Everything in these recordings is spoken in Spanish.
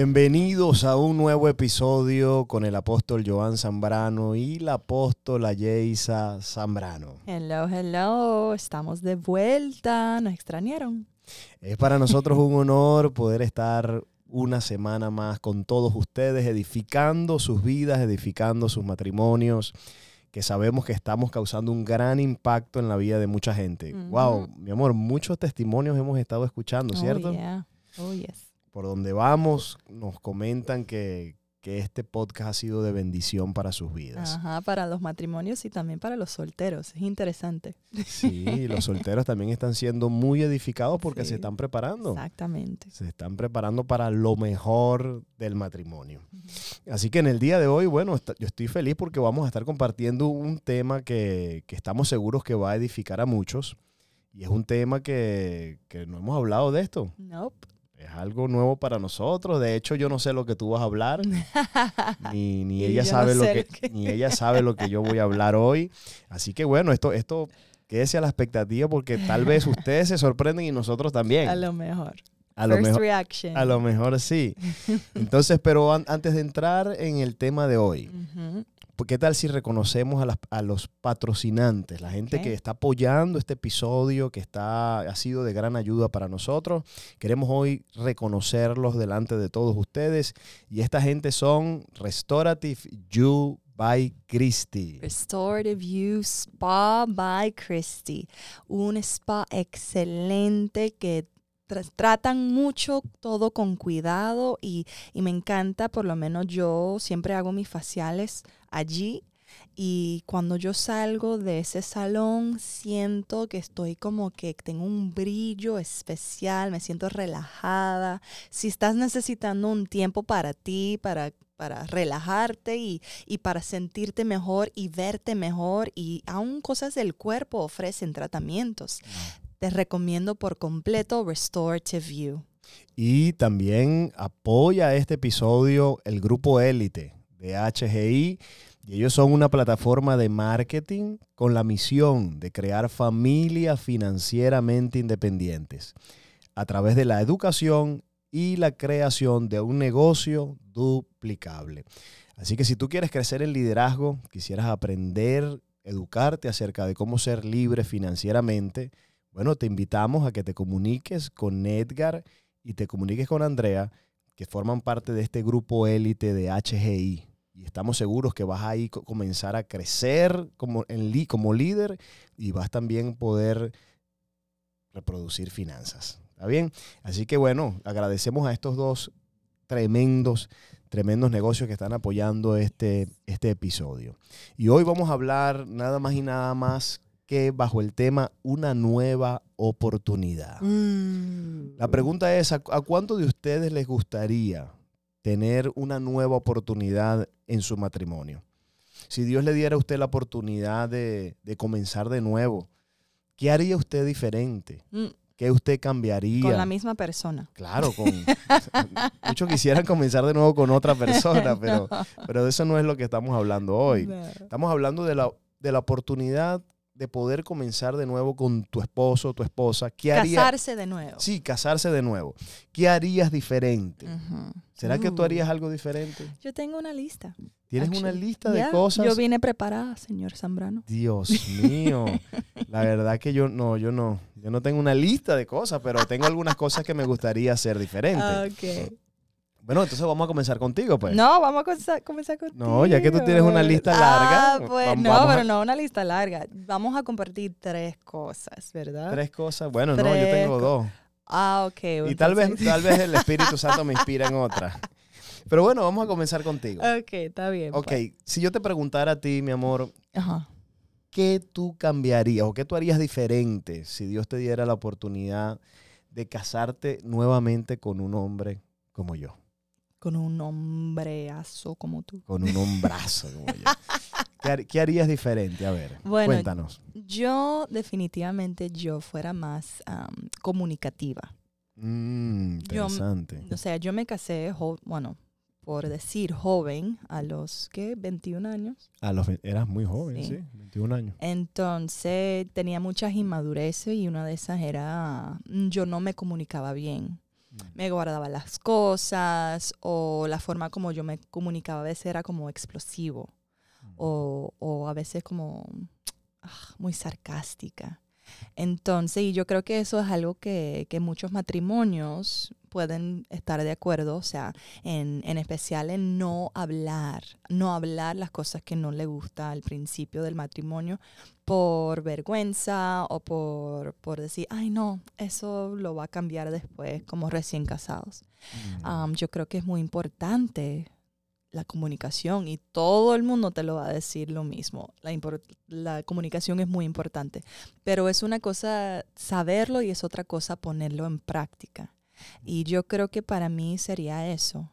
Bienvenidos a un nuevo episodio con el apóstol Joan Zambrano y la apóstola Yeisa Zambrano. Hello, hello, estamos de vuelta, nos extrañaron. Es para nosotros un honor poder estar una semana más con todos ustedes, edificando sus vidas, edificando sus matrimonios, que sabemos que estamos causando un gran impacto en la vida de mucha gente. Wow, mi amor, muchos testimonios hemos estado escuchando, Oh, ¿cierto? yeah. Oh, yes. Por donde vamos, nos comentan que, que este podcast ha sido de bendición para sus vidas. Ajá, para los matrimonios y también para los solteros. Es interesante. Sí, los solteros también están siendo muy edificados porque Sí. se están preparando. Exactamente. Se están preparando para lo mejor del matrimonio. Así que en el día de hoy, bueno, yo estoy feliz porque vamos a estar compartiendo un tema que, que estamos seguros que va a edificar a muchos. Y es un tema que, que no hemos hablado de esto. Nope. Es algo nuevo para nosotros. De hecho, yo no sé lo que tú vas a hablar. Ni, ni ella sabe no lo sé que, lo que- ni ella sabe lo que yo voy a hablar hoy. Así que bueno, esto, esto quédese a la expectativa porque tal vez ustedes se sorprenden y nosotros también. A lo mejor. A lo First mejor. reaction. A lo mejor sí. Entonces, pero an- antes de entrar en el tema de hoy, ¿qué tal si reconocemos a, las- a los patrocinantes, la gente que está apoyando este episodio, que está, ha sido de gran ayuda para nosotros? Queremos hoy reconocerlos delante de todos ustedes. Y esta gente son Restorative You by Christy. Restorative You Spa by Christy. Un spa excelente que tra- tratan mucho todo con cuidado y, y me encanta, por lo menos yo siempre hago mis faciales allí. Y cuando yo salgo de ese salón, siento que estoy como que tengo un brillo especial, me siento relajada. Si estás necesitando un tiempo para ti, para, para relajarte y, y para sentirte mejor y verte mejor, y aún cosas del cuerpo ofrecen tratamientos, te recomiendo por completo Restorative You. Y también apoya este episodio el grupo Élite de HGI. Y ellos son una plataforma de marketing con la misión de crear familias financieramente independientes a través de la educación y la creación de un negocio duplicable. Así que si tú quieres crecer en liderazgo, quisieras aprender, educarte acerca de cómo ser libre financieramente, bueno, te invitamos a que te comuniques con Edgar y te comuniques con Andrea, que forman parte de este grupo élite de HGI. Y estamos seguros que vas a ir co- comenzar a crecer como, en como líder y vas también poder reproducir finanzas. ¿Está bien? Así que bueno, agradecemos a estos dos tremendos, tremendos negocios que están apoyando este, este episodio. Y hoy vamos a hablar nada más y nada más que bajo el tema una nueva oportunidad. La pregunta es, ¿a, a cuánto de ustedes les gustaría tener una nueva oportunidad en su matrimonio? Si Dios le diera a usted la oportunidad de, de comenzar de nuevo, ¿qué haría usted diferente? Mm, ¿Qué usted cambiaría? Con la misma persona. Claro, con muchos quisieran comenzar de nuevo con otra persona, pero, pero de eso no es lo que estamos hablando hoy. No. Estamos hablando de la, de la oportunidad de poder comenzar de nuevo con tu esposo, tu esposa. ¿Qué haría? Casarse de nuevo. Sí, casarse de nuevo. ¿Qué harías diferente? ¿Será que tú Uh. harías algo diferente? Yo tengo una lista. ¿Tienes una lista de cosas? Yo vine preparada, señor Zambrano. Dios mío. La verdad que yo no, yo no. Yo no tengo una lista de cosas, pero tengo algunas cosas que me gustaría hacer diferente. Ok. Bueno, entonces vamos a comenzar contigo, pues. No, vamos a comenzar, comenzar contigo. No, ya que tú tienes una lista larga, Ah, pues no, vamos a- pero no una lista larga. Vamos a compartir tres cosas, ¿verdad? Tres cosas. Bueno, no, yo tengo dos. Ah, ok. Y tal vez, tal vez el Espíritu Santo me inspira en otra. Pero bueno, vamos a comenzar contigo. Ok, está bien. Ok, pues. si yo te preguntara a ti, mi amor, Ajá. ¿qué tú cambiarías o qué tú harías diferente si Dios te diera la oportunidad de casarte nuevamente con un hombre como yo? Con un hombreazo como tú. Con un hombrazo como yo. ¿Qué, har- qué harías diferente? A ver, Bueno, cuéntanos. Yo definitivamente yo fuera más am, comunicativa. Mm, Yo- interesante. O sea, yo me casé, bueno, por decir joven, a los, ¿qué? 21 años. A los, eras muy joven, sí, Sí. 21 años. Entonces tenía muchas inmadureces y una de esas era, mm, yo no me comunicaba bien. Me guardaba las cosas o la forma como yo me comunicaba a veces era como explosivo o, o a veces como ah, muy sarcástica. Entonces, y yo creo que eso es algo que, que muchos matrimonios pueden estar de acuerdo, o sea, en, en, especial en no hablar, no hablar las cosas que no le gusta al principio del matrimonio por vergüenza o por, por decir, ay no, eso lo va a cambiar después como recién casados. Mm. Um, yo creo que es muy importante la comunicación y todo el mundo te lo va a decir lo mismo. La, la comunicación es muy importante, pero es una cosa saberlo y es otra cosa ponerlo en práctica. Y yo creo que para mí sería eso,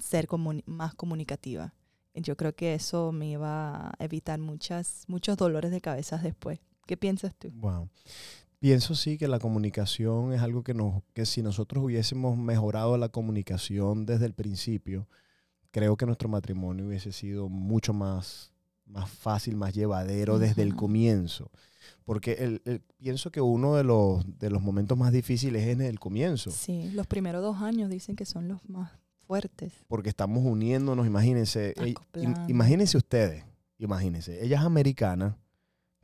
ser comuni- más comunicativa. Yo creo que eso me iba a evitar muchas, muchos dolores de cabeza después. ¿Qué piensas tú? Wow. Pienso sí que la comunicación es algo que, nos, que si nosotros hubiésemos mejorado la comunicación desde el principio, creo que nuestro matrimonio hubiese sido mucho más, más fácil, más llevadero desde el comienzo. Porque el- el- pienso que uno de los, de los momentos más difíciles es en el comienzo. Sí, los primeros dos años dicen que son los más fuertes. Porque estamos uniéndonos, imagínense. ey, imagínense ustedes, imagínense. Ella es americana,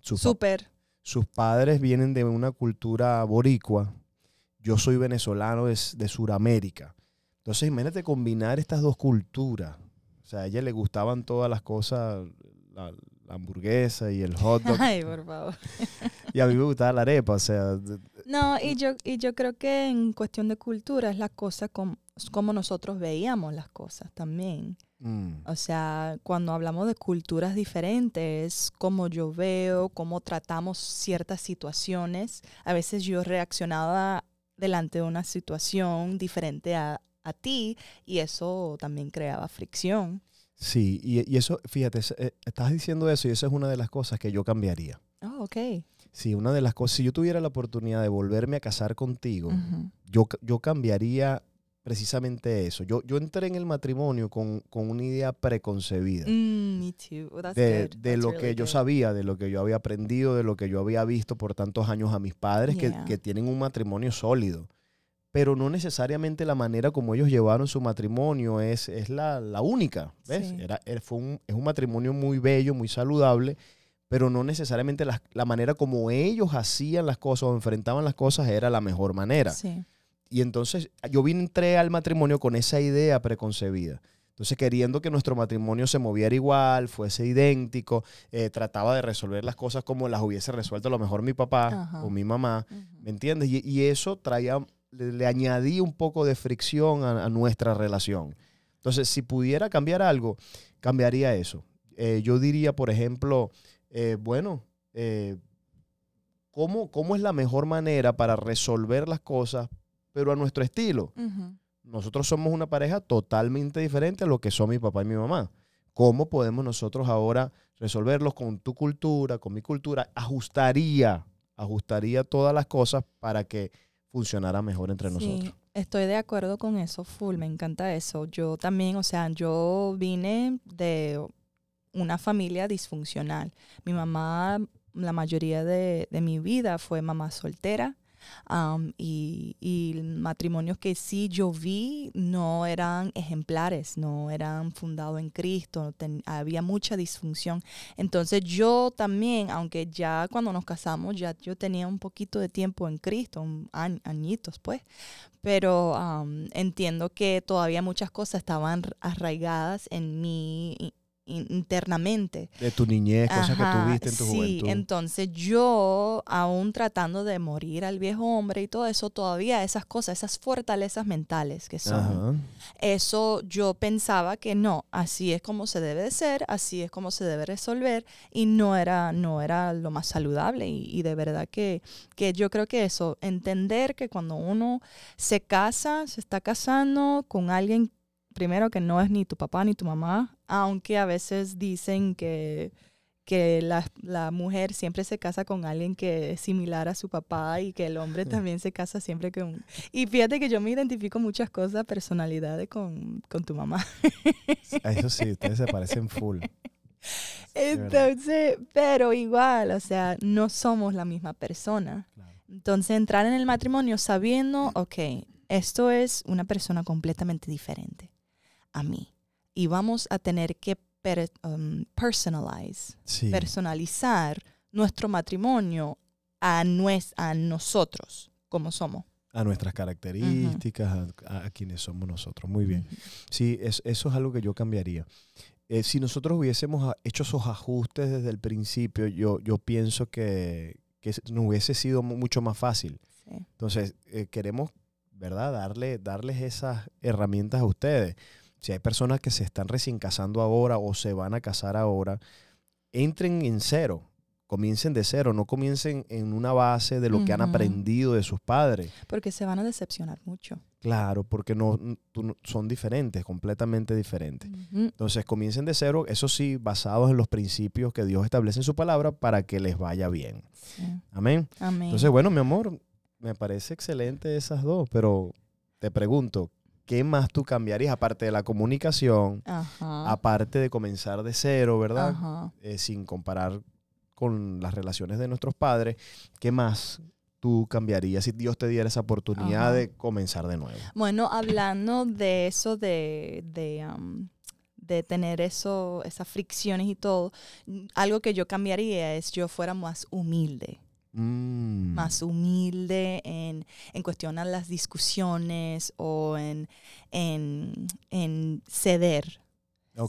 Súper. sus padres vienen de una cultura boricua, yo soy venezolano de, de Sudamérica. Entonces, imagínate combinar estas dos culturas. O sea, a ella le gustaban todas las cosas, la, la hamburguesa y el hot dog, Ay, por favor. y a mí me gustaba la arepa. O sea, No, y yo, y yo creo que en cuestión de cultura es la cosa com- como nosotros veíamos las cosas también. mm, O sea, cuando hablamos de culturas diferentes, cómo yo veo, cómo tratamos ciertas situaciones. A veces yo reaccionaba delante de una situación diferente a, a ti y eso también creaba fricción. Sí, y, y eso, fíjate, eh, estás diciendo eso y esa es una de las cosas que yo cambiaría. Oh, ok. Sí, una de las cosas, si yo tuviera la oportunidad de volverme a casar contigo, yo, yo cambiaría precisamente eso. Yo, yo entré en el matrimonio con, con una idea preconcebida Mm, me too. That's de, good. de That's lo really que yo sabía, de lo que yo había aprendido, de lo que yo había visto por tantos años a mis padres que, que tienen un matrimonio sólido. Pero no necesariamente la manera como ellos llevaron su matrimonio es, es la, la única. ¿Ves? Sí. Era, fue un, es un matrimonio muy bello, muy saludable, pero no necesariamente la, la manera como ellos hacían las cosas o enfrentaban las cosas era la mejor manera. Sí. Y entonces yo vine, entré al matrimonio con esa idea preconcebida. Entonces, queriendo que nuestro matrimonio se moviera igual, fuese idéntico, eh, trataba de resolver las cosas como las hubiese resuelto a lo mejor mi papá Ajá. o mi mamá. ¿me entiendes? Y, y eso traía, le, le añadí un poco de fricción a, a nuestra relación. Entonces, si pudiera cambiar algo, cambiaría eso. Eh, yo diría, por ejemplo, eh, bueno, eh, ¿cómo, ¿cómo es la mejor manera para resolver las cosas, pero a nuestro estilo? Nosotros somos una pareja totalmente diferente a lo que son mi papá y mi mamá. ¿Cómo podemos nosotros ahora resolverlos con tu cultura, con mi cultura? Ajustaría, ajustaría todas las cosas para que funcionara mejor entre nosotros. Estoy de acuerdo con eso, full, me encanta eso. Yo también, o sea, yo vine de una familia disfuncional. Mi mamá, la mayoría de, de mi vida fue mamá soltera. Y, y matrimonios que sí yo vi no eran ejemplares, no eran fundados en Cristo, ten- había mucha disfunción. Entonces yo también, aunque ya cuando nos casamos, ya yo tenía un poquito de tiempo en Cristo, añ- añitos pues, pero entiendo que todavía muchas cosas estaban arraigadas en mí i- in- internamente. De tu niñez, cosas que tuviste en tu sí, juventud. entonces yo, aún tratando de morir al viejo hombre y todo eso, todavía esas cosas, esas fortalezas mentales que son, Ajá. eso yo pensaba que no, así es como se debe de ser, así es como se debe resolver y no era, no era lo más saludable y, y de verdad que, que yo creo que eso, entender que cuando uno se casa, se está casando con alguien primero que no es ni tu papá ni tu mamá, aunque a veces dicen que que la, la mujer siempre se casa con alguien que es similar a su papá y que el hombre también se casa siempre con... Y fíjate que yo me identifico muchas cosas, personalidades con, con tu mamá. Eso sí, ustedes se parecen full. Entonces, pero igual, o sea, no somos la misma persona. Claro. Entonces, entrar en el matrimonio sabiendo, ok, esto es una persona completamente diferente a mí. Y vamos a tener que per, um, personalize, Sí. personalizar nuestro matrimonio a, nues- a nosotros, como somos. a nuestras características, a, a quienes somos nosotros. Muy bien. Sí, es- eso es algo que yo cambiaría. Eh, si nosotros hubiésemos hecho esos ajustes desde el principio, yo, yo pienso que, que nos hubiese sido mu- mucho más fácil. Sí. Entonces, eh, queremos, ¿verdad?, Darle, darles esas herramientas a ustedes. Si hay personas que se están recién casando ahora o se van a casar ahora, entren en cero. Comiencen de cero, no comiencen en una base de lo que han aprendido de sus padres. Porque se van a decepcionar mucho. Claro, porque no, tú son diferentes, completamente diferentes. Entonces comiencen de cero, eso sí, basados en los principios que Dios establece en su palabra para que les vaya bien. Sí. Amén. Amén. Entonces, bueno, mi amor, me parece excelente esas dos, pero te pregunto, ¿qué más tú cambiarías aparte de la comunicación, Ajá. aparte de comenzar de cero, verdad? Ajá. Eh, sin comparar con las relaciones de nuestros padres, ¿qué más tú cambiarías si Dios te diera esa oportunidad Ajá. de comenzar de nuevo? Bueno, hablando de eso, de, de, um, de tener eso, esas fricciones y todo, algo que yo cambiaría es yo fuera más humilde, Mm. más humilde en, en cuestión a las discusiones o en, en, en ceder,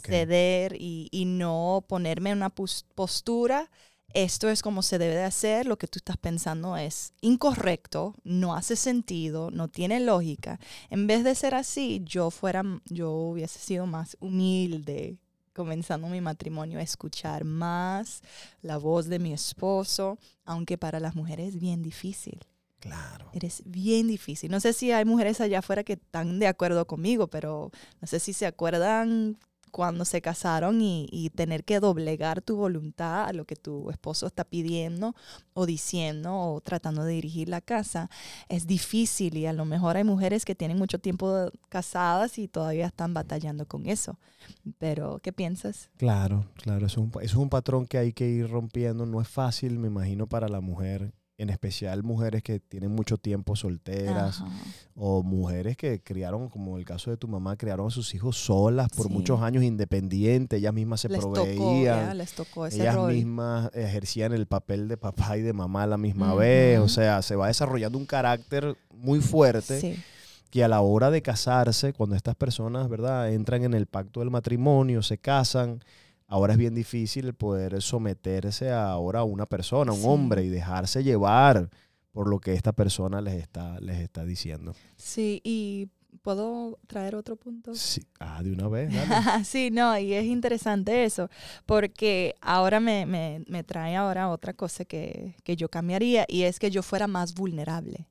ceder y, y no ponerme en una pos- postura. Esto es como se debe de hacer, lo que tú estás pensando es incorrecto, no hace sentido, no tiene lógica. En vez de ser así, yo fuera, yo hubiese sido más humilde comenzando mi matrimonio a escuchar más la voz de mi esposo, aunque para las mujeres es bien difícil. Claro. Eres bien difícil. No sé si hay mujeres allá afuera que están de acuerdo conmigo, pero no sé si se acuerdan cuando se casaron y, y tener que doblegar tu voluntad a lo que tu esposo está pidiendo o diciendo o tratando de dirigir la casa. Es difícil y a lo mejor hay mujeres que tienen mucho tiempo casadas y todavía están batallando con eso. Pero, ¿qué piensas? Claro, claro. Es, un, es un patrón que hay que ir rompiendo. No es fácil, me imagino, para la mujer. En especial mujeres que tienen mucho tiempo solteras Ajá. o mujeres que criaron, como el caso de tu mamá, criaron a sus hijos solas por Sí. muchos años independientes. Ellas mismas se Les tocó, proveían. ya, les tocó ese ellas rol. mismas ejercían el papel de papá y de mamá a la misma vez. O sea, se va desarrollando un carácter muy fuerte Sí. que a la hora de casarse, cuando estas personas, ¿verdad?, entran en el pacto del matrimonio, se casan, ahora es bien difícil poder someterse a ahora a una persona, a un Sí. hombre, y dejarse llevar por lo que esta persona les está, les está diciendo. Sí, y ¿puedo traer otro punto? Sí. Ah, de una vez, dale. sí, no, y es interesante eso, porque ahora me, me- me trae ahora otra cosa que, que yo cambiaría y es que yo fuera más vulnerable.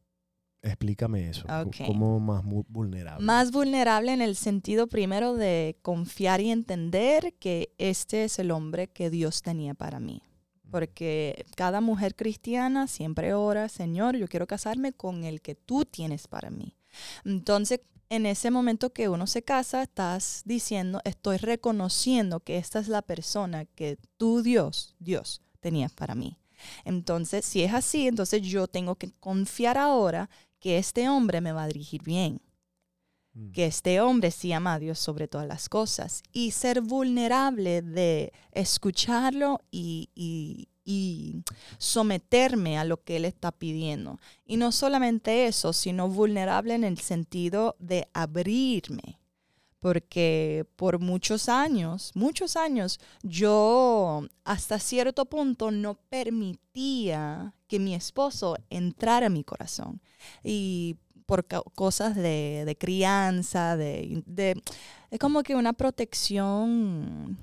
Explícame eso. Ok. ¿Cómo más vulnerable? Más vulnerable en el sentido primero de confiar y entender que este es el hombre que Dios tenía para mí. Porque cada mujer cristiana siempre ora, Señor, yo quiero casarme con el que tú tienes para mí. Entonces, en ese momento que uno se casa, estás diciendo, estoy reconociendo que esta es la persona que tú, Dios, Dios, tenías para mí. Entonces, si es así, entonces yo tengo que confiar ahora que este hombre me va a dirigir bien Mm. que este hombre sí ama a Dios sobre todas las cosas y ser vulnerable de escucharlo y, y- y someterme a lo que él está pidiendo. Y no solamente eso, sino vulnerable en el sentido de abrirme. Porque por muchos años, muchos años, yo hasta cierto punto no permitía que mi esposo entrara a mi corazón. Y por cosas de, de crianza, de, de- es como que una protección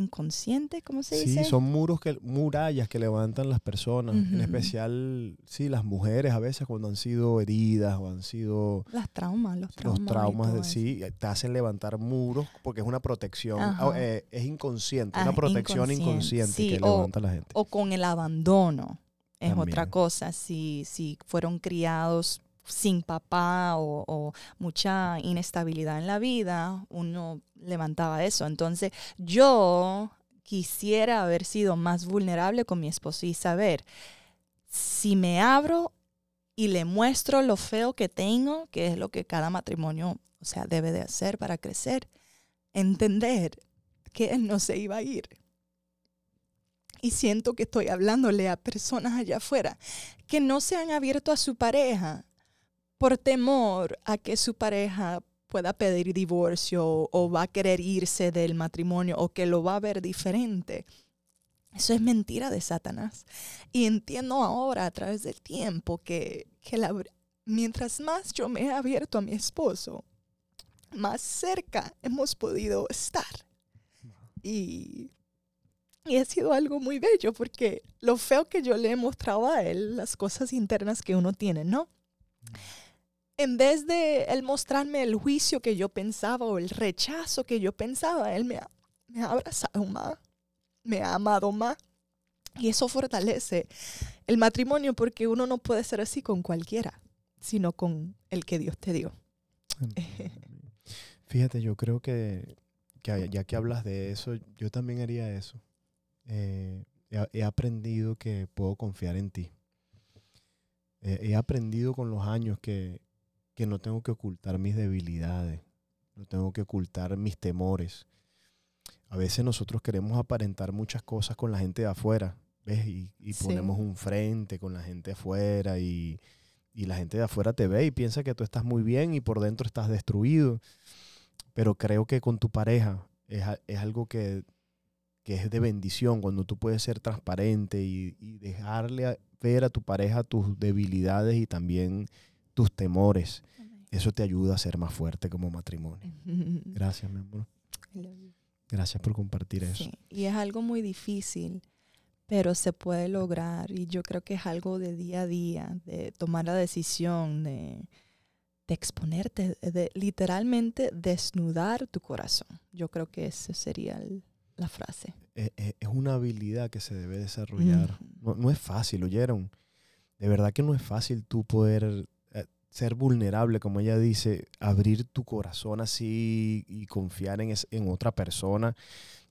inconsciente, ¿cómo se Sí, dice? son muros que, murallas que levantan las personas, en especial, sí, las mujeres a veces cuando han sido heridas o han sido Las traumas, los traumas. los traumas, de, sí, te hacen levantar muros porque es una protección, ah, eh, es inconsciente, Ah, una protección inconsciente, inconsciente sí, que o- levanta la gente. O con el abandono, es otra cosa. Si, si fueron criados sin papá o, mucha inestabilidad en la vida, uno levantaba eso. Entonces, yo quisiera haber sido más vulnerable con mi esposo y saber si me abro y le muestro lo feo que tengo, que es lo que cada matrimonio, o sea, debe de hacer para crecer, entender que él no se iba a ir. Y siento que estoy hablándole a personas allá afuera que no se han abierto a su pareja por temor a que su pareja pueda pedir divorcio o va a querer irse del matrimonio o que lo va a ver diferente. Eso es mentira de Satanás. Y entiendo ahora a través del tiempo que, mientras más yo me he abierto a mi esposo, más cerca hemos podido estar. Y, y ha sido algo muy bello porque lo feo que yo le he mostrado a él, las cosas internas que uno tiene, ¿no? En vez de él mostrarme el juicio que yo pensaba o el rechazo que yo pensaba, él me ha, me ha abrazado más me ha amado más. Y eso fortalece el matrimonio porque uno no puede ser así con cualquiera, sino con el que Dios te dio. Fíjate, yo creo que, ya que hablas de eso, yo también haría eso. Eh, he, aprendido que puedo confiar en ti. he aprendido con los años que, que no tengo que ocultar mis debilidades, no tengo que ocultar mis temores a veces nosotros queremos aparentar muchas cosas con la gente de afuera, ¿ves? Y, ponemos un frente con la gente de afuera y, la gente de afuera te ve y piensa que tú estás muy bien y por dentro estás destruido. Pero creo que con tu pareja es, algo que, es de bendición cuando tú puedes ser transparente y, y dejarle ver a tu pareja tus debilidades y también tus temores. Eso te ayuda a ser más fuerte como matrimonio. Gracias, mi amor. Gracias por compartir eso. Y es algo muy difícil, pero se puede lograr. Y yo creo que es algo de día a día, de tomar la decisión, de, exponerte, de literalmente desnudar tu corazón. Yo creo que esa sería la frase. E, e, es, una habilidad que se debe desarrollar. no, no, es fácil, ¿oyeron? De verdad que no es fácil tú poder ser vulnerable, como ella dice, abrir tu corazón así y confiar en, en otra persona,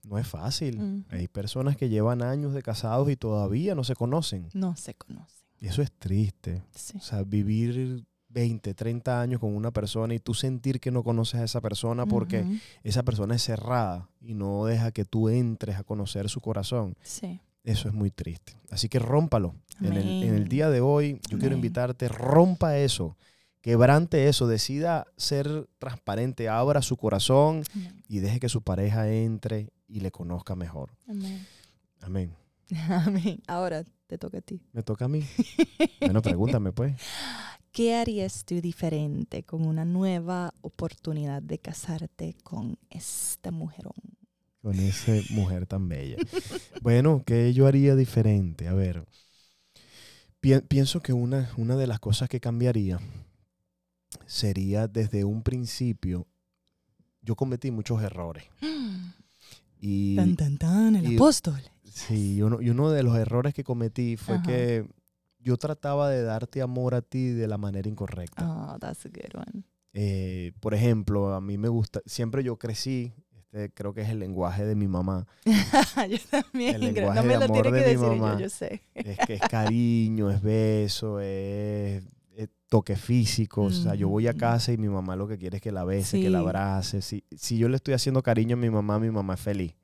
no es fácil. Hay personas que llevan años de casados y todavía no se conocen. No se conocen. Y eso es triste. O sea, vivir 20, 30 años con una persona y tú sentir que no conoces a esa persona porque esa persona es cerrada y no deja que tú entres a conocer su corazón. Sí. Eso es muy triste. Así que rómpalo. En el, en el, día de hoy, yo quiero invitarte, rompa eso quebrante eso, decida ser transparente, abra su corazón y deje que su pareja entre y le conozca mejor. Amén. Amén. Amén. Ahora te toca a ti. Me toca a mí. bueno, pregúntame pues. ¿Qué harías tú diferente con una nueva oportunidad de casarte con esta mujerón? Con esa mujer tan bella. bueno, ¿qué yo haría diferente? A ver, pienso que una, una de las cosas que cambiaría sería desde un principio, yo cometí muchos errores. Y, tan, tan, tan, el apóstol. Sí, y uno, y uno de los errores que cometí fue que yo trataba de darte amor a ti de la manera incorrecta. Oh, that's a good one. Eh, por ejemplo, a mí me gusta, siempre yo crecí, este creo que es el lenguaje de mi mamá. yo también, el lenguaje no me lo tiene que decir yo, yo sé. es que es cariño, es beso, es toque físico. O sea, yo voy a casa y mi mamá lo que quiere es que la bese, que la abrace. Si, si yo le estoy haciendo cariño a mi mamá, mi mamá es feliz.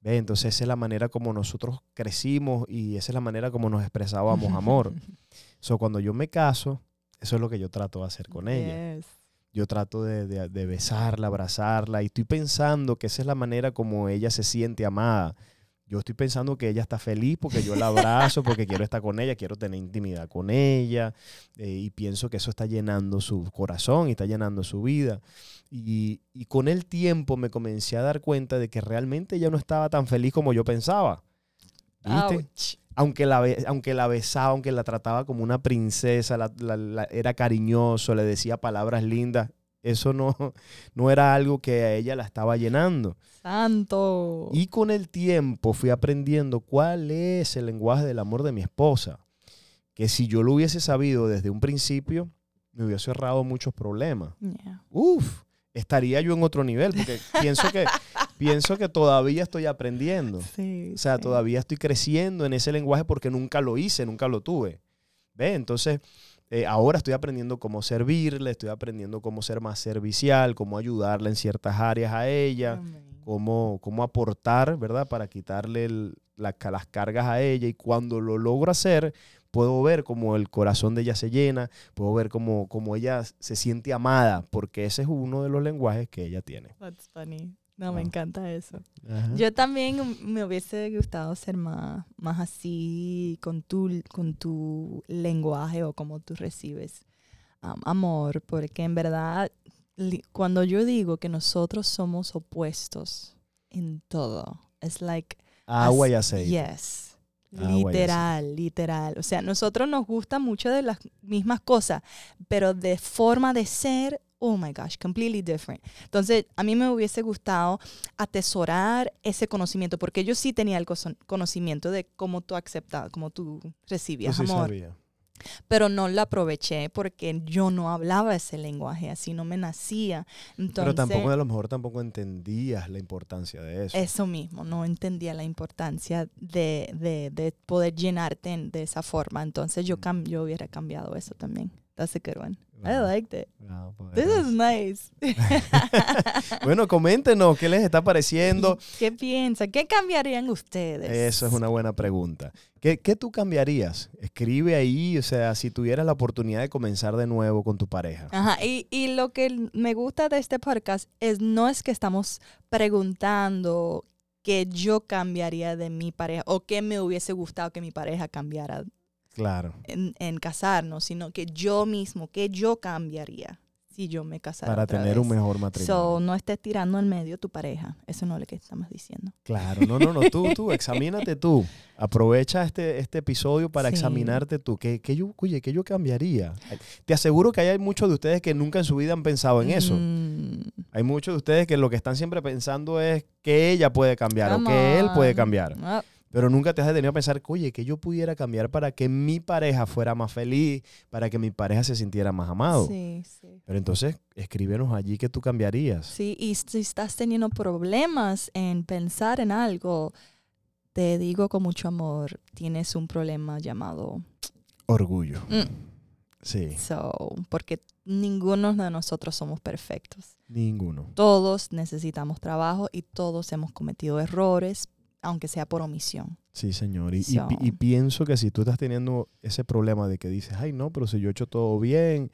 ¿Ve? Entonces esa es la manera como nosotros crecimos y esa es la manera como nos expresábamos amor. so, cuando yo me caso, eso es lo que yo trato de hacer con ella. Yo trato de, de, de besarla, abrazarla y estoy pensando que esa es la manera como ella se siente amada yo estoy pensando que ella está feliz porque yo la abrazo, porque quiero estar con ella, quiero tener intimidad con ella, eh, y pienso que eso está llenando su corazón y está llenando su vida. Y, con el tiempo me comencé a dar cuenta de que realmente ella no estaba tan feliz como yo pensaba. Aunque la, aunque la besaba, aunque la trataba como una princesa, era cariñoso, le decía palabras lindas, eso no, no era algo que a ella la estaba llenando. Santo. Y con el tiempo fui aprendiendo cuál es el lenguaje del amor de mi esposa. Que si yo lo hubiese sabido desde un principio, me hubiese ahorrado muchos problemas. Uf, estaría yo en otro nivel, porque pienso que, pienso que todavía estoy aprendiendo. o sea, todavía estoy creciendo en ese lenguaje porque nunca lo hice, nunca lo tuve. ¿Ve? Entonces, eh, ahora estoy aprendiendo cómo servirle, estoy aprendiendo cómo ser más servicial, cómo ayudarle en ciertas áreas a ella, cómo, cómo aportar, ¿verdad? Para quitarle el- la- las cargas a ella. Y cuando lo logro hacer, puedo ver cómo el corazón de ella se llena, puedo ver cómo, cómo ella se siente amada, porque ese es uno de los lenguajes que ella tiene. That's funny. No, me Wow. encanta eso. Ajá. Yo también me hubiese gustado ser más, más así con tu, con tu lenguaje o como tú recibes um, amor, porque en verdad cuando yo digo que nosotros somos opuestos en todo, es like Agua y aceite. Yes. Agua Literal, literal. O sea, nosotros nos gusta mucho de las mismas cosas, pero de forma de ser, oh my gosh, completely different. Entonces, a mí me hubiese gustado atesorar ese conocimiento, porque yo sí tenía el conocimiento de cómo tú aceptabas, cómo tú Tú recibías sí amor, sabías. pero no lo aproveché porque yo no hablaba ese lenguaje, así no me nacía. Entonces, Pero tampoco, a lo mejor tampoco entendías la importancia de eso. eso mismo, no entendía la importancia de, de, de poder llenarte en- de esa forma. Entonces yo, cam yo hubiera cambiado eso también. That's a good one. I liked it. Wow, pues, This is nice. Bueno, coméntenos qué les está pareciendo. ¿Qué piensan? ¿Qué cambiarían ustedes? Eso es una buena pregunta. ¿Qué, qué tú cambiarías? Escribe ahí, o sea, si tuvieras la oportunidad de comenzar de nuevo con tu pareja. Ajá, y, y lo que me gusta de este podcast es no es que estamos preguntando qué yo cambiaría de mi pareja o qué me hubiese gustado que mi pareja cambiara Claro. en, en casarnos, sino que yo mismo, que yo cambiaría si yo me casara. Para otra tener vez. un mejor matrimonio. So, no estés tirando en medio tu pareja. Eso no es lo que estamos diciendo. Claro, no, no, no, tú, tú, examínate tú. Aprovecha este, este episodio para Sí. examinarte tú. ¿Qué, qué yo, oye, ¿qué yo cambiaría? Te aseguro que hay muchos de ustedes que nunca en su vida han pensado en eso. Mm, Hay muchos de ustedes que lo que están siempre pensando es que ella puede cambiar o que él puede cambiar. Pero nunca te has detenido a pensar, oye, que yo pudiera cambiar para que mi pareja fuera más feliz, para que mi pareja se sintiera más amado. sí, sí. Pero entonces, escríbenos allí que tú cambiarías. Sí, y si estás teniendo problemas en pensar en algo, te digo con mucho amor, tienes un problema llamado Orgullo. Mm. Sí, so, porque ninguno de nosotros somos perfectos. ninguno. Todos necesitamos trabajo y todos hemos cometido errores, aunque sea por omisión. Sí, señor. Y, y So. pi- y pienso que si tú estás teniendo ese problema de que dices, ay, no, pero si yo he hecho todo bien,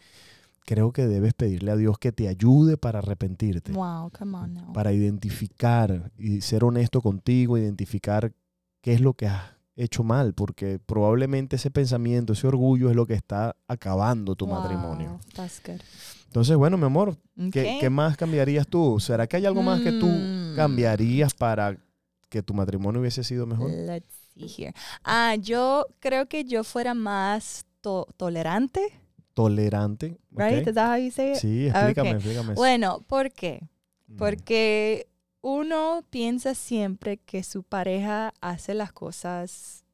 creo que debes pedirle a Dios que te ayude para arrepentirte. Wow, come on now. para identificar y ser honesto contigo, identificar qué es lo que has hecho mal, porque probablemente ese pensamiento, ese orgullo es lo que está acabando tu Wow, matrimonio. That's good. Entonces, bueno, mi amor, ¿qué, Okay. qué más cambiarías tú? ¿Será que hay algo más que tú Mm. cambiarías para que tu matrimonio hubiese sido mejor? Let's see here. Ah, yo creo que yo fuera más to- tolerante, Tolerante. right? Is that how you say it? Sí, explícame, explícame. Bueno, ¿por qué? Mm. Porque uno piensa siempre que su pareja hace las cosas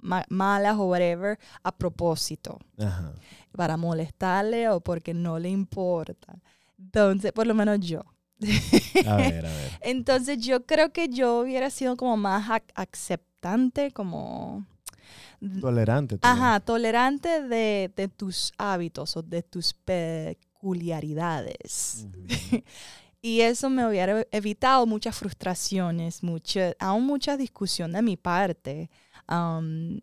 ma- malas o whatever a propósito, Ajá. para molestarle o porque no le importa. Entonces, por lo menos yo. A ver, a ver. Entonces yo creo que yo hubiera sido como más ac- aceptante, como... Tolerante. Ajá, tolerante de, de tus hábitos o de tus peculiaridades. Y eso me hubiera evitado muchas frustraciones, mucha, aún mucha discusión de mi parte.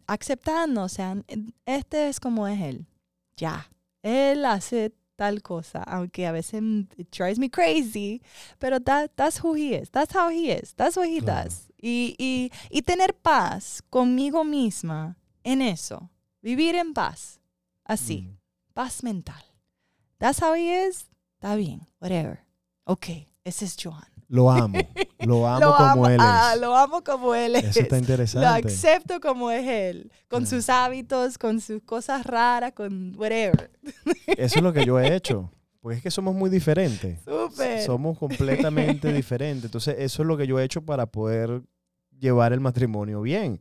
aceptando, o sea, este es como es él. Ya. Él hace tal cosa, aunque a veces it drives me crazy, pero that, that's who he is. That's how he is. That's what he Claro. does. Y, y, y tener paz conmigo misma en eso. Vivir en paz. Así Mm. paz mental. That's how he is. Está bien, whatever. Ok, ese es Joan. Lo amo. Lo amo lo como él es. ah, lo amo como él es. Eso está Lo interesante. acepto como es él, con Ah. sus hábitos, con sus cosas raras, con whatever. Eso es lo que yo he hecho. Porque es que somos muy diferentes. Súper. Somos completamente diferentes. Entonces, eso es lo que yo he hecho para poder llevar el matrimonio bien.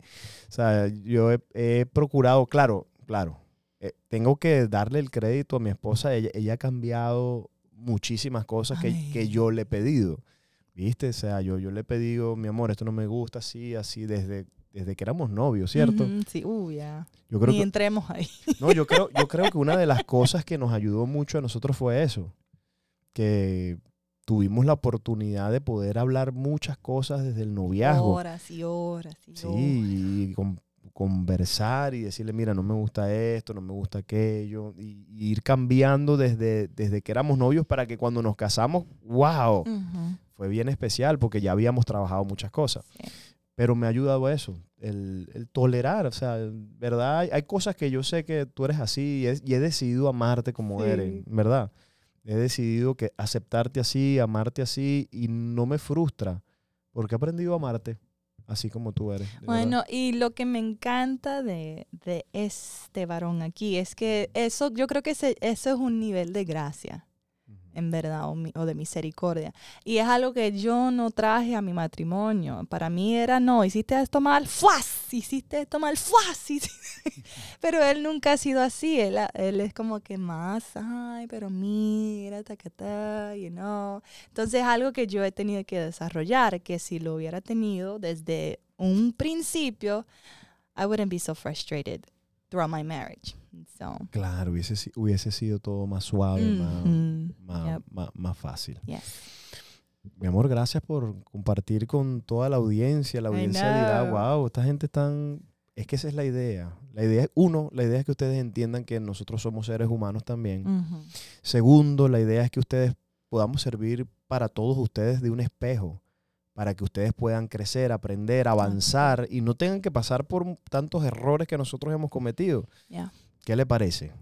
O sea, yo he, he procurado, claro, claro, eh, tengo que darle el crédito a mi esposa. Ella, ella ha cambiado muchísimas cosas que, que yo le he pedido. ¿Viste? O sea, yo, yo le he pedido, mi amor, esto no me gusta así, así, desde desde que éramos novios, ¿cierto? Sí, uh, ya. Yo creo Ni que, entremos ahí. no, yo creo, yo creo que una de las cosas que nos ayudó mucho a nosotros fue eso, que tuvimos la oportunidad de poder hablar muchas cosas desde el noviazgo. Horas y horas y horas. Sí, y con- conversar y decirle, mira, no me gusta esto, no me gusta aquello, y, y ir cambiando desde, desde que éramos novios para que cuando nos casamos, wow, fue bien especial porque ya habíamos trabajado muchas cosas. sí. Pero me ha ayudado eso, el, el tolerar, o sea, ¿verdad? Hay, hay cosas que yo sé que tú eres así y he, y he decidido amarte como Sí. eres, ¿verdad? He decidido que aceptarte así, amarte así y no me frustra porque he aprendido a amarte así como tú eres. verdad. Bueno, y lo que me encanta de, de este varón aquí es que eso, yo creo que ese, eso es un nivel de gracia. En verdad, o, de misericordia. Y es algo que yo no traje a mi matrimonio. Para mí era, no, hiciste esto mal, ¡fuas! Hiciste esto mal, ¡fuas! Pero él nunca ha sido así. Él, es como que más, ay, pero mira, ta, ta, ta, you know. Entonces es algo que yo he tenido que desarrollar, que si lo hubiera tenido desde un principio, I wouldn't be so frustrated throughout my marriage. So, Claro, hubiese, hubiese sido todo más suave, más, mhm, más, yep, más- más fácil. yes. Mi amor, gracias por compartir con toda la audiencia. La audiencia dirá, wow, esta gente están... Es que esa es la idea. La idea es, uno, la idea es que ustedes entiendan que nosotros somos seres humanos también. Ujú. Segundo, la idea es que ustedes podamos servir para todos ustedes de un espejo, para que ustedes puedan crecer, aprender, avanzar y no tengan que pasar por tantos errores que nosotros hemos cometido. Yeah. ¿Qué le parece?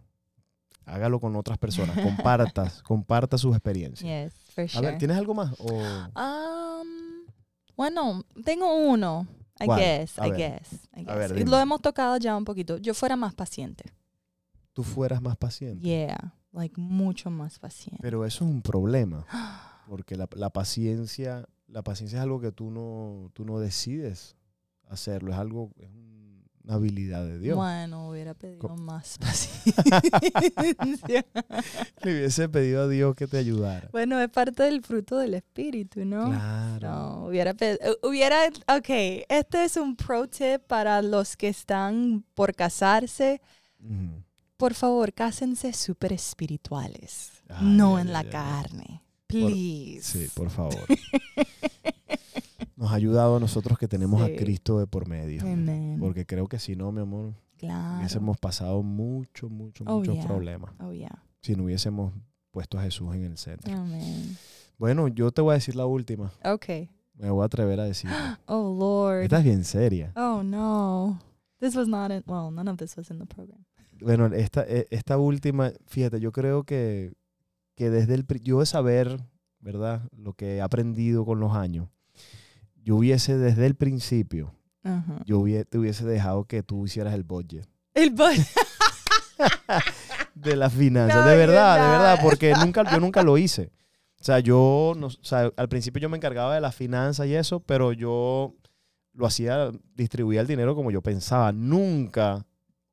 Hágalo con otras personas, compartas, comparta sus experiencias. Yes, for A sure. ver, ¿tienes algo más? O- Um, bueno, tengo uno. I guess, A I ver. guess, I A ver, guess. dime. Lo hemos tocado ya un poquito. Yo fuera más paciente. tú fueras más paciente. Yeah, like mucho más paciente. Pero eso es un problema, porque la, la paciencia, la paciencia es algo que tú no, tú no decides hacerlo, es algo, es un- una habilidad de Dios. Bueno, hubiera pedido Co- más paciencia. Le hubiese pedido a Dios que te ayudara. bueno, es parte del fruto del espíritu, ¿no? Claro. No, hubiera, eh, hubiera, ok, este es un pro tip para los que están por casarse. Por favor, cásense súper espirituales, no en la carne. Please. Sí, por favor. Nos ha ayudado a nosotros que tenemos Sí. a Cristo de por medio. Amen. Porque creo que si no, mi amor, claro. hubiésemos pasado mucho, mucho, Oh, muchos yeah. problemas. Oh, yeah. Si no hubiésemos puesto a Jesús en el centro. Amen. Bueno, yo te voy a decir la última. Okay. Me voy a atrever a decir. Oh, Lord. Esta es bien seria. Oh, no. This was not in, well, none of this was in the program. Bueno, esta, e- esta última, fíjate, yo creo que, que desde el... Yo de saber, ¿verdad? Lo que he aprendido con los años, yo hubiese desde el principio, Ajá. yo hubie- te hubiese dejado que tú hicieras el budget El boy. de las finanzas. No, de verdad, de verdad, porque nunca, yo nunca lo hice. O sea, yo, no, o sea, al principio yo me encargaba de las finanzas y eso, pero yo lo hacía, distribuía el dinero como yo pensaba. Nunca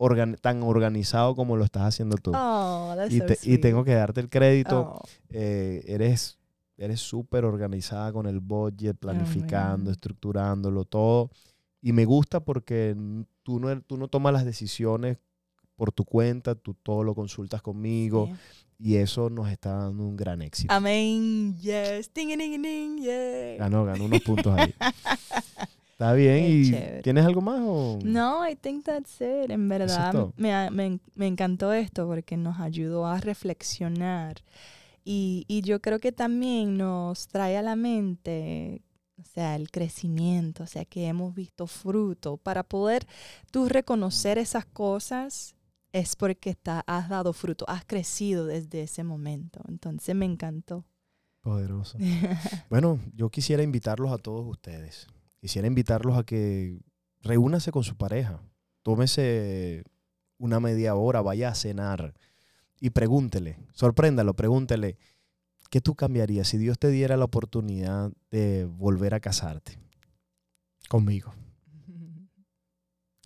organ- tan organizado como lo estás haciendo tú. Oh, that's y, so te- y tengo que darte el crédito. Oh, Eh, eres eres súper organizada con el budget, planificando, Amén. estructurándolo todo. Y me gusta porque tú no, er- tú no tomas las decisiones por tu cuenta, tú todo lo consultas conmigo sí. y eso nos está dando un gran éxito. Amén. Yes. Ding, ding, ding, yay. Ganó, ganó unos puntos ahí. Está bien. ¿Y chévere. tienes algo más? O? No, I think that's it. En verdad, todo. me, me, me encantó esto porque nos ayudó a reflexionar. Y, y yo creo que también nos trae a la mente, o sea, el crecimiento, o sea, que hemos visto fruto. Para poder tú reconocer esas cosas es porque está, has dado fruto, has crecido desde ese momento. Entonces me encantó. Poderoso. Bueno, yo quisiera invitarlos a todos ustedes. Quisiera invitarlos a que reúnase con su pareja. Tómese una media hora, vaya a cenar y pregúntele, sorpréndalo, pregúntele, ¿qué tú cambiarías si Dios te diera la oportunidad de volver a casarte conmigo?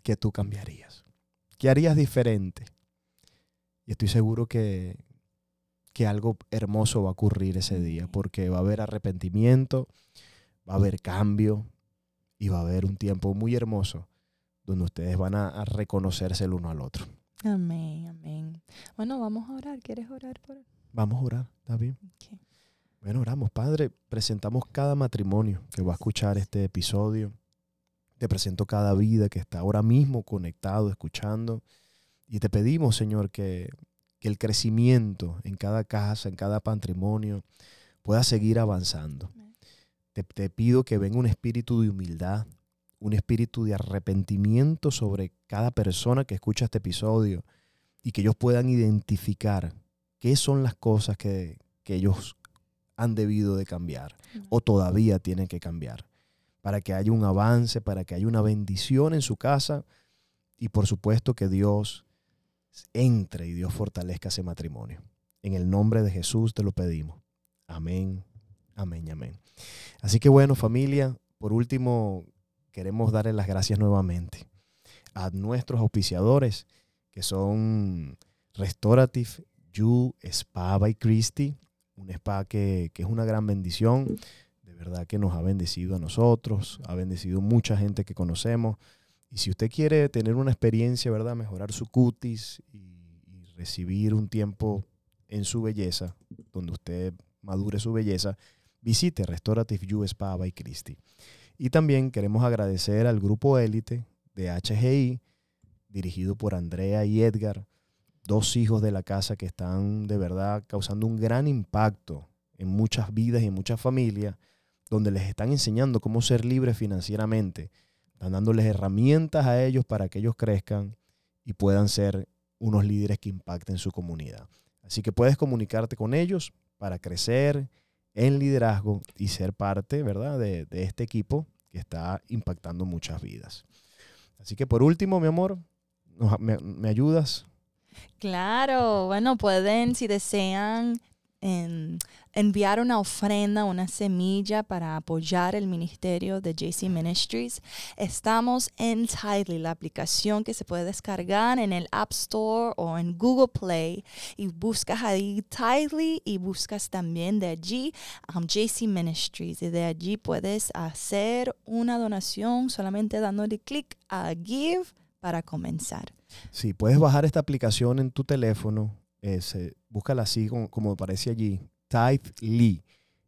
¿Qué tú cambiarías? ¿Qué harías diferente? Y estoy seguro que, que algo hermoso va a ocurrir ese día, porque va a haber arrepentimiento, va a haber cambio y va a haber un tiempo muy hermoso donde ustedes van a, a reconocerse el uno al otro. Amén, amén. Bueno, vamos a orar. ¿Quieres orar por Vamos a orar, ¿está bien? Ok. Bueno, oramos, Padre. Presentamos cada matrimonio que va a escuchar este episodio. Te presento cada vida que está ahora mismo conectado, escuchando. Y te pedimos, Señor, que, que el crecimiento en cada casa, en cada patrimonio, pueda seguir avanzando. Te pido que venga un espíritu de humildad, un espíritu de arrepentimiento sobre cada persona que escucha este episodio y que ellos puedan identificar qué son las cosas que, que ellos han debido de cambiar o todavía tienen que cambiar para que haya un avance, para que haya una bendición en su casa y por supuesto que Dios entre y Dios fortalezca ese matrimonio. En el nombre de Jesús te lo pedimos. Amén, amén, amén. Así que bueno familia, por último queremos darle las gracias nuevamente a nuestros auspiciadores que son Restorative You Spa by Christie, un spa que, que es una gran bendición, de verdad que nos ha bendecido a nosotros, ha bendecido mucha gente que conocemos. Y si usted quiere tener una experiencia, ¿verdad? Mejorar su cutis y, y recibir un tiempo en su belleza, donde usted madure su belleza, visite Restorative You Spa by Christie. Y también queremos agradecer al grupo élite de HGI, dirigido por Andrea y Edgar, dos hijos de la casa que están de verdad causando un gran impacto en muchas vidas y en muchas familias, donde les están enseñando cómo ser libres financieramente, están dándoles herramientas a ellos para que ellos crezcan y puedan ser unos líderes que impacten su comunidad. Así que puedes comunicarte con ellos para crecer en liderazgo y ser parte, ¿verdad?, de, este equipo que está impactando muchas vidas. Así que por último, mi amor, me ayudas? Claro, bueno, pueden, si desean, en- enviar una ofrenda, una semilla para apoyar el ministerio de JC Ministries. Estamos en Tidely, la aplicación que se puede descargar en el App Store o en Google Play. Y buscas ahí Tidely y buscas también de allí um, JC Ministries. Y de allí puedes hacer una donación solamente dándole clic a Give para comenzar. Sí, puedes bajar esta aplicación en tu teléfono. Eh, se- búscala así como, como aparece allí. Tidely.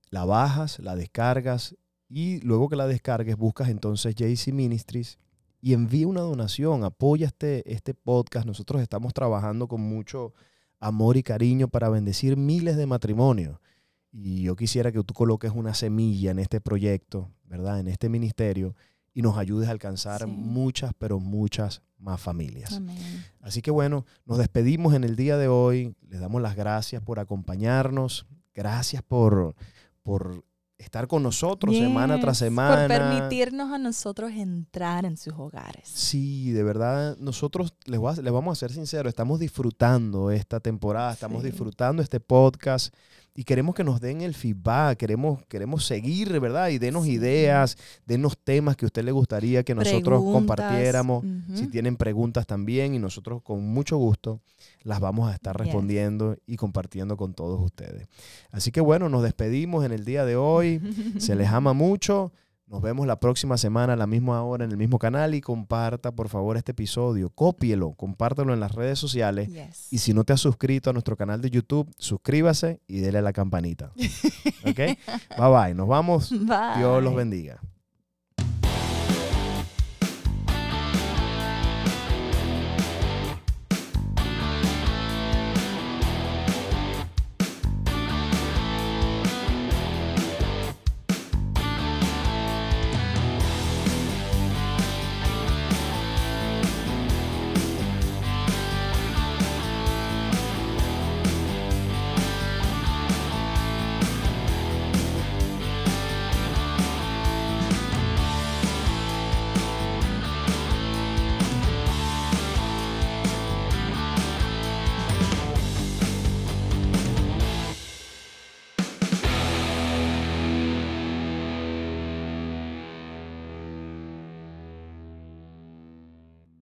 La bajas, la descargas y luego que la descargues buscas entonces JC Ministries y envía una donación. Apoya este, este podcast. Nosotros estamos trabajando con mucho amor y cariño para bendecir miles de matrimonios. Y yo quisiera que tú coloques una semilla en este proyecto, ¿verdad? En este ministerio y nos ayudes a alcanzar Sí. muchas, pero muchas más familias. Amén. Así que bueno, nos despedimos en el día de hoy. Les damos las gracias por acompañarnos. Gracias por, por estar con nosotros semana tras semana. Por permitirnos a nosotros entrar en sus hogares. Sí, de verdad, nosotros les, a- les vamos a ser sinceros, estamos disfrutando esta temporada, estamos Sí. disfrutando este podcast y queremos que nos den el feedback, queremos, queremos seguir, ¿verdad? Y denos Sí. ideas, denos temas que a usted le gustaría que nosotros Preguntas, compartiéramos. Si tienen preguntas también y nosotros con mucho gusto las vamos a estar Yes. respondiendo y compartiendo con todos ustedes. Así que bueno, nos despedimos en el día de hoy. Se les ama mucho. Nos vemos la próxima semana a la misma hora en el mismo canal y comparta por favor este episodio. Cópielo, compártelo en las redes sociales. Yes. Y si no te has suscrito a nuestro canal de YouTube, suscríbase y dele a la campanita. ¿Ok? Bye bye. Nos vamos. Dios los Bye. bendiga.